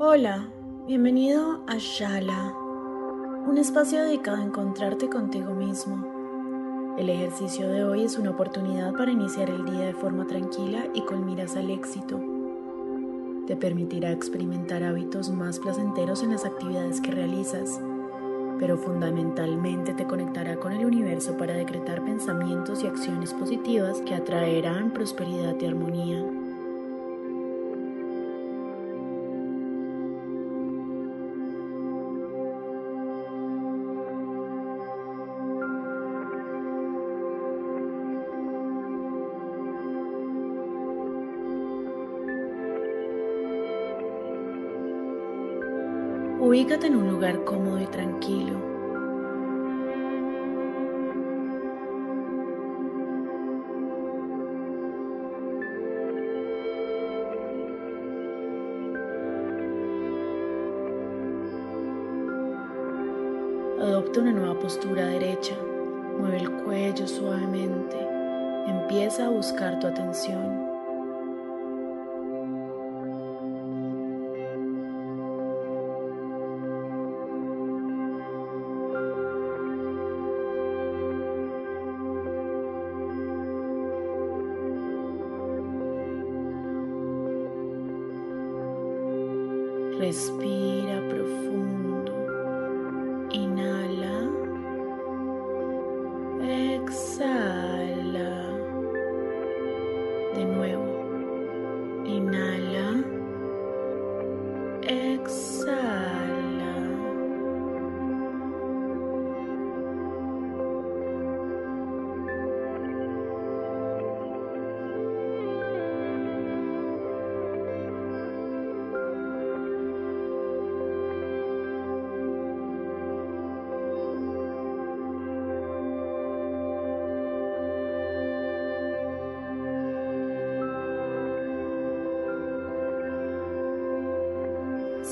Hola, bienvenido a Shala, un espacio dedicado a encontrarte contigo mismo. El ejercicio de hoy es una oportunidad para iniciar el día de forma tranquila y con miras al éxito. Te permitirá experimentar hábitos más placenteros en las actividades que realizas, pero fundamentalmente te conectará con el universo para decretar pensamientos y acciones positivas que atraerán prosperidad y armonía. Ubícate en un lugar cómodo y tranquilo. Adopta una nueva postura derecha. Mueve el cuello suavemente. Empieza a buscar tu atención. Respira profundo.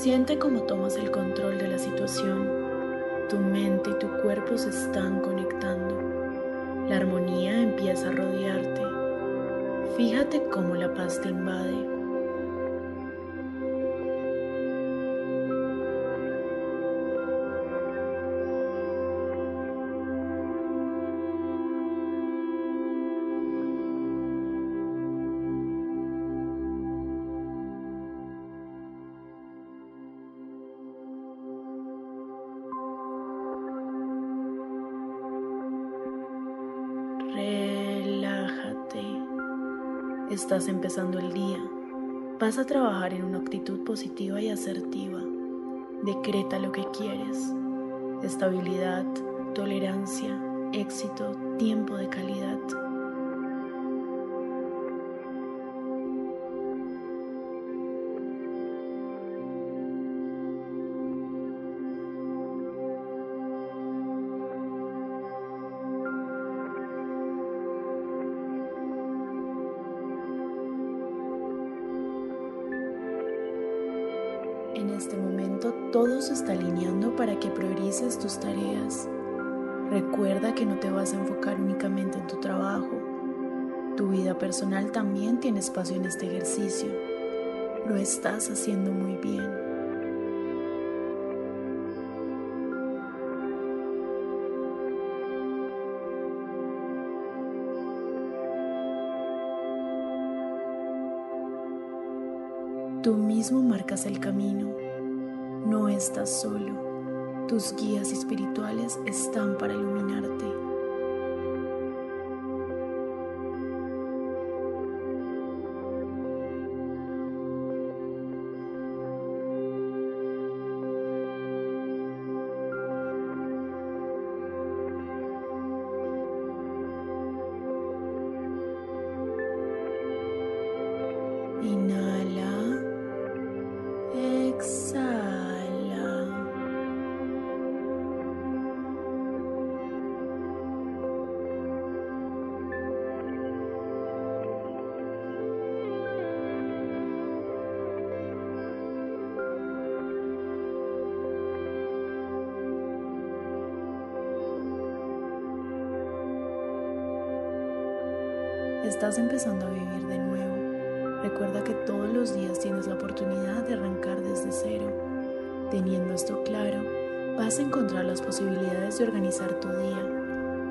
Siente cómo tomas el control de la situación. Tu mente y tu cuerpo se están conectando. La armonía empieza a rodearte. Fíjate cómo la paz te invade. Estás empezando el día. Vas a trabajar en una actitud positiva y asertiva. Decreta lo que quieres. Estabilidad, tolerancia, éxito, tiempo de calidad. Todo se está alineando para que priorices tus tareas. Recuerda que no te vas a enfocar únicamente en tu trabajo. Tu vida personal también tiene espacio en este ejercicio. Lo estás haciendo muy bien. Tú mismo marcas el camino. No estás solo. Tus guías espirituales están para iluminarte. Inhala. Estás empezando a vivir de nuevo. Recuerda que todos los días tienes la oportunidad de arrancar desde cero. Teniendo esto claro, vas a encontrar las posibilidades de organizar tu día.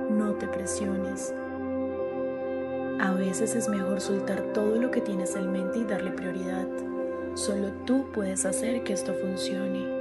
No te presiones. A veces es mejor soltar todo lo que tienes en mente y darle prioridad. Solo tú puedes hacer que esto funcione.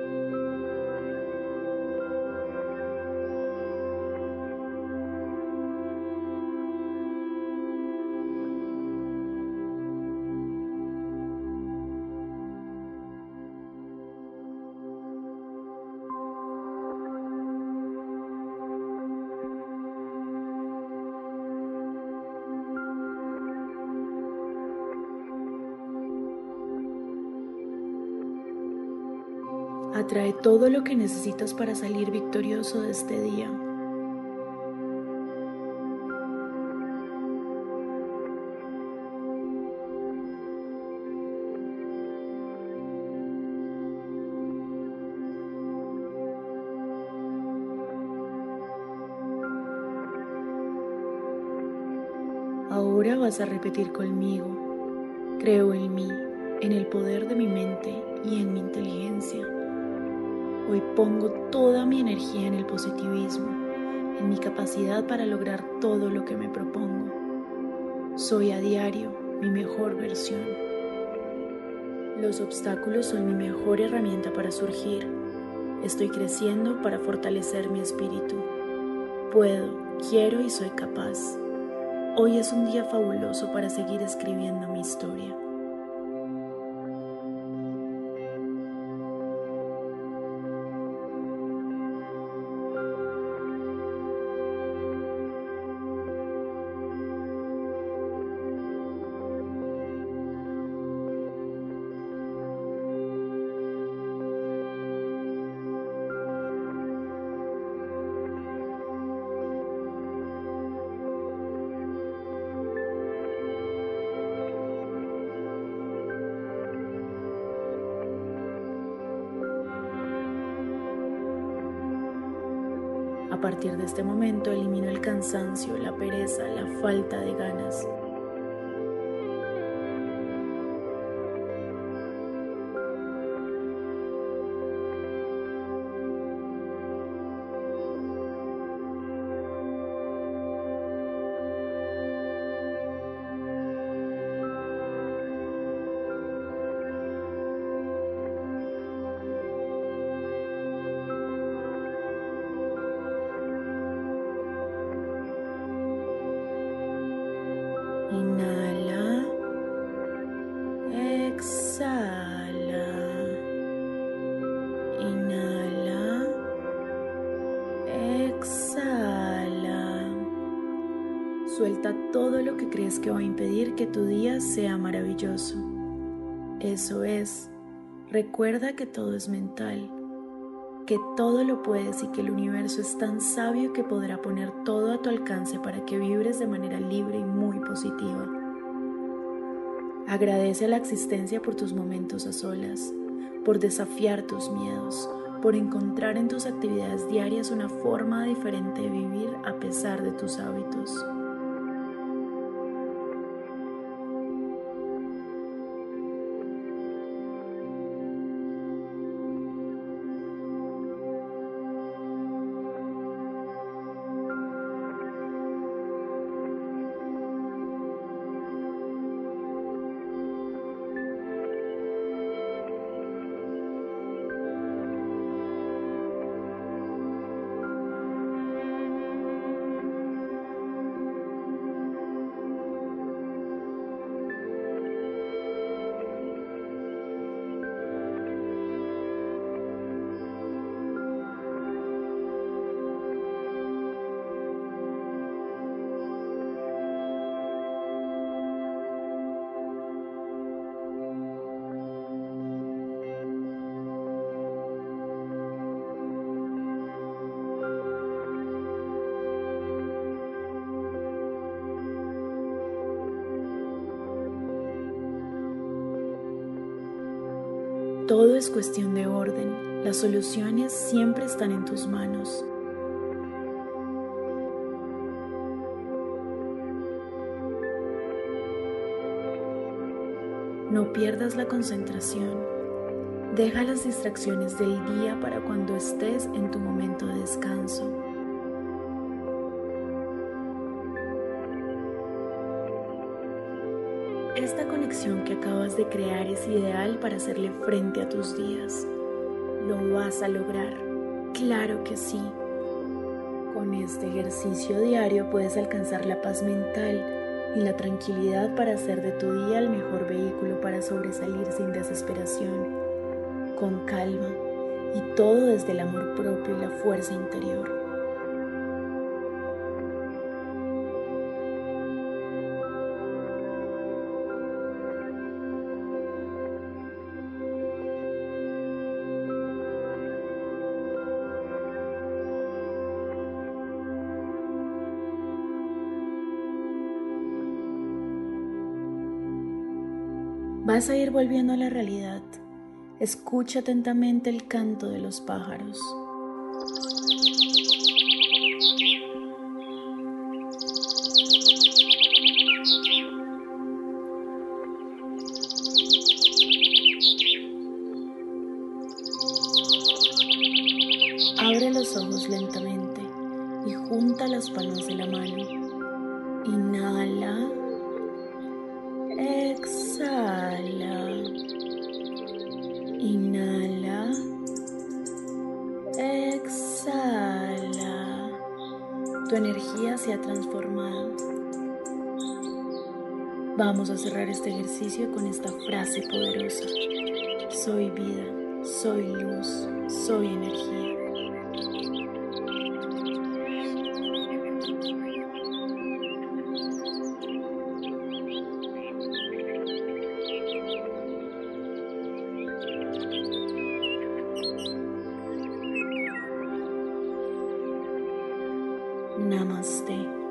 Atrae todo lo que necesitas para salir victorioso de este día. Ahora vas a repetir conmigo. Creo en mí, en el poder de mi mente y en mi inteligencia. Hoy pongo toda mi energía en el positivismo, en mi capacidad para lograr todo lo que me propongo. Soy a diario mi mejor versión. Los obstáculos son mi mejor herramienta para surgir. Estoy creciendo para fortalecer mi espíritu. Puedo, quiero y soy capaz. Hoy es un día fabuloso para seguir escribiendo mi historia. A partir de este momento elimino el cansancio, la pereza, la falta de ganas. Inhala. Exhala. Inhala. Exhala. Suelta todo lo que crees que va a impedir que tu día sea maravilloso. Eso es. Recuerda que todo es mental, que todo lo puedes y que el universo es tan sabio que podrá poner todo a tu alcance para que vibres de manera libre y muy positiva. Agradece a la existencia por tus momentos a solas, por desafiar tus miedos, por encontrar en tus actividades diarias una forma diferente de vivir a pesar de tus hábitos. Todo es cuestión de orden. Las soluciones siempre están en tus manos. No pierdas la concentración. Deja las distracciones del día para cuando estés en tu momento de descanso. Conexión que acabas de crear es ideal para hacerle frente a tus días. Lo vas a lograr. Claro que sí. Con este ejercicio diario puedes alcanzar la paz mental y la tranquilidad para hacer de tu día el mejor vehículo para sobresalir sin desesperación, con calma y todo desde el amor propio y la fuerza interior. Vas a ir volviendo a la realidad. Escucha atentamente el canto de los pájaros. Abre los ojos lentamente y junta las palmas de la mano. Vamos a cerrar este ejercicio con esta frase poderosa. Soy vida, soy luz, soy energía. Namaste.